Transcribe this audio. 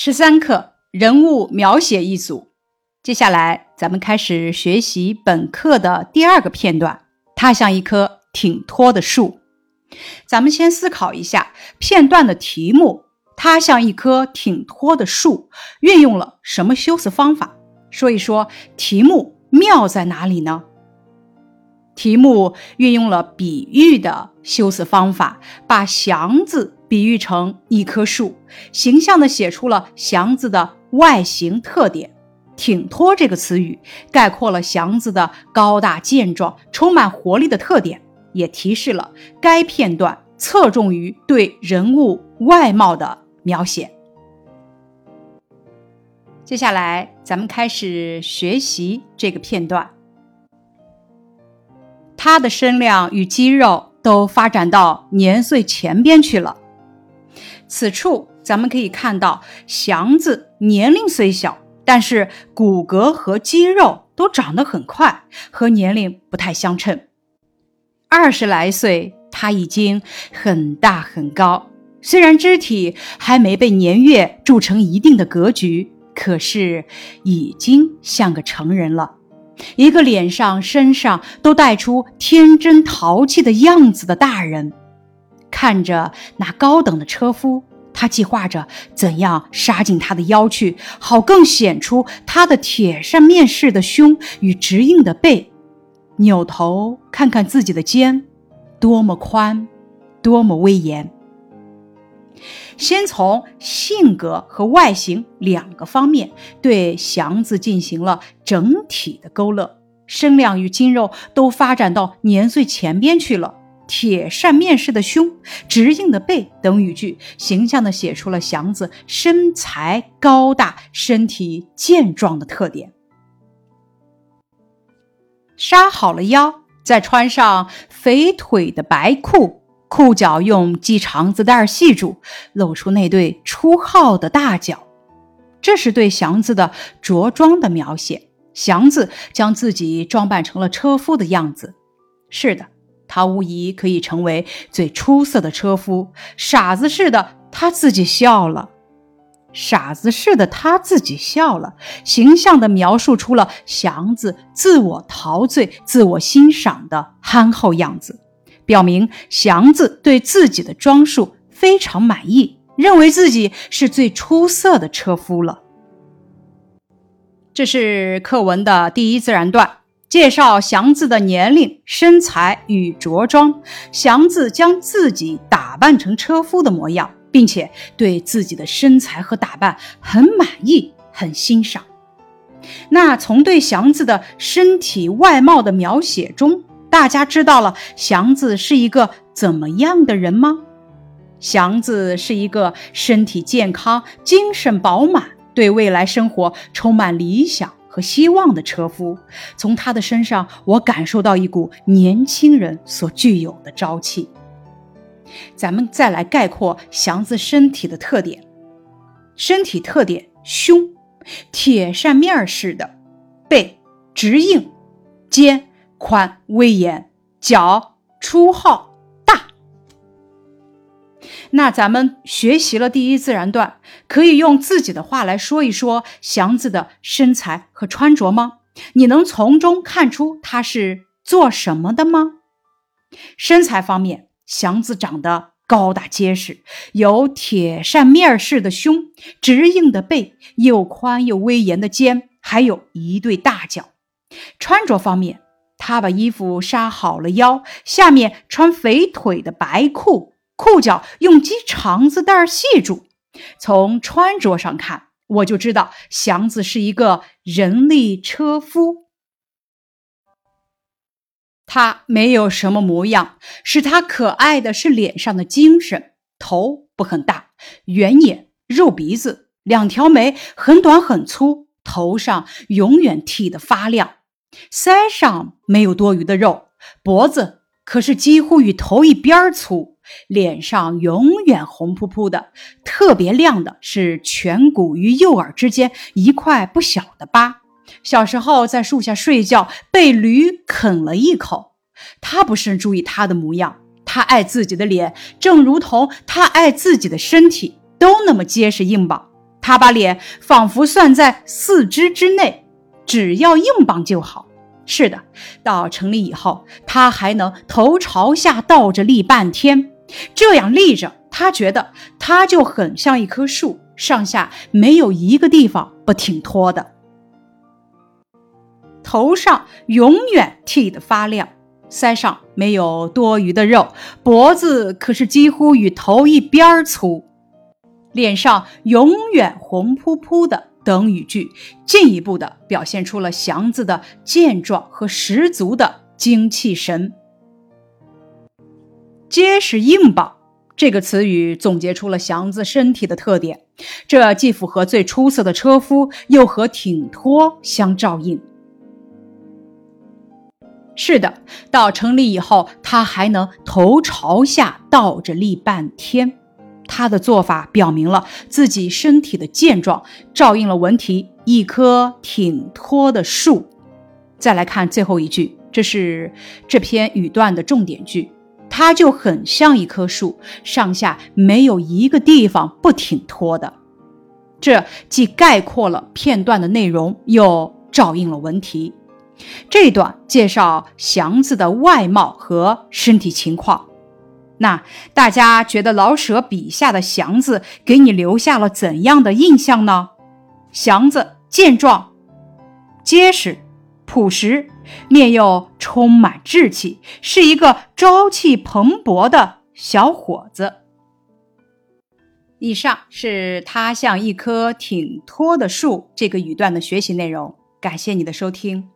十三课人物描写一组，接下来咱们开始学习本课的第二个片段。它像一棵挺脱的树。咱们先思考一下片段的题目。它像一棵挺脱的树，运用了什么修辞方法？说一说题目妙在哪里呢？题目运用了比喻的修辞方法，把祥字比喻成一棵树，形象地写出了祥子的外形特点。挺脱这个词语概括了祥子的高大健壮、充满活力的特点，也提示了该片段侧重于对人物外貌的描写。接下来，咱们开始学习这个片段。他的身量与肌肉都发展到年岁前边去了。此处咱们可以看到，祥子年龄虽小，但是骨骼和肌肉都长得很快，和年龄不太相称。二十来岁，他已经很大很高，虽然肢体还没被年月铸成一定的格局，可是已经像个成人了。一个脸上、身上都带出天真淘气的样子的大人，看着那高等的车夫，他计划着怎样杀进他的腰去，好更显出他的铁扇面式的胸与直硬的背。扭头看看自己的肩，多么宽，多么威严。先从性格和外形两个方面对祥子进行了整体的勾勒，身量与筋肉都发展到年岁前边去了。铁扇面式的胸、直硬的背等语句，形象地写出了祥子身材高大、身体健壮的特点。杀好了腰，再穿上肥腿的白裤。裤脚用系肠子带系住，露出那对出号的大脚。这是对祥子的着装的描写。祥子将自己装扮成了车夫的样子。是的，他无疑可以成为最出色的车夫。傻子似的，他自己笑了。傻子似的，他自己笑了，形象地描述出了祥子自我陶醉、自我欣赏的憨厚样子。表明祥子对自己的装束非常满意，认为自己是最出色的车夫了。这是课文的第一自然段，介绍祥子的年龄、身材与着装。祥子将自己打扮成车夫的模样，并且对自己的身材和打扮很满意、很欣赏。那从对祥子的身体外貌的描写中。大家知道了祥子是一个怎么样的人吗？祥子是一个身体健康、精神饱满、对未来生活充满理想和希望的车夫。从他的身上，我感受到一股年轻人所具有的朝气。咱们再来概括祥子身体的特点：身体特点，胸铁扇面式的，背直硬，肩。宽威严，脚粗号大。那咱们学习了第一自然段，可以用自己的话来说一说祥子的身材和穿着吗？你能从中看出他是做什么的吗？身材方面，祥子长得高大结实，有铁扇面似的胸，直硬的背，又宽又威严的肩，还有一对大脚。穿着方面。他把衣服扎好了腰，下面穿肥腿的白裤，裤脚用鸡肠子带系住。从穿着上看，我就知道祥子是一个人力车夫。他没有什么模样，使他可爱的是脸上的精神。头不很大，圆眼，肉鼻子，两条眉很短很粗，头上永远剃得发亮。腮上没有多余的肉，脖子可是几乎与头一边粗，脸上永远红扑扑的，特别亮的是颧骨与右耳之间一块不小的疤。小时候在树下睡觉，被驴啃了一口。他不甚注意他的模样，他爱自己的脸，正如同他爱自己的身体，都那么结实硬朗。他把脸仿佛算在四肢之内，只要硬邦就好。是的，到城里以后，他还能头朝下倒着立半天，这样立着，他觉得他就很像一棵树，上下没有一个地方不挺脱的，头上永远剃得发亮。腮上没有多余的肉，脖子可是几乎与头一边粗，脸上永远红扑扑的。等语句进一步的表现出了祥子的健壮和十足的精气神。结实硬棒这个词语总结出了祥子身体的特点，这既符合最出色的车夫，又和挺脱相照应。是的，到城里以后，他还能头朝下倒着立半天。他的做法表明了自己身体的健壮，照应了文题“一棵挺脱的树”。再来看最后一句，这是这篇语段的重点句，它就很像一棵树，上下没有一个地方不挺脱的。这既概括了片段的内容，又照应了文题。这段介绍祥子的外貌和身体情况，那大家觉得老舍笔下的祥子给你留下了怎样的印象呢？祥子健壮、结实、朴实，面又充满志气，是一个朝气蓬勃的小伙子。以上是他像一棵挺脱的树这个语段的学习内容，感谢你的收听。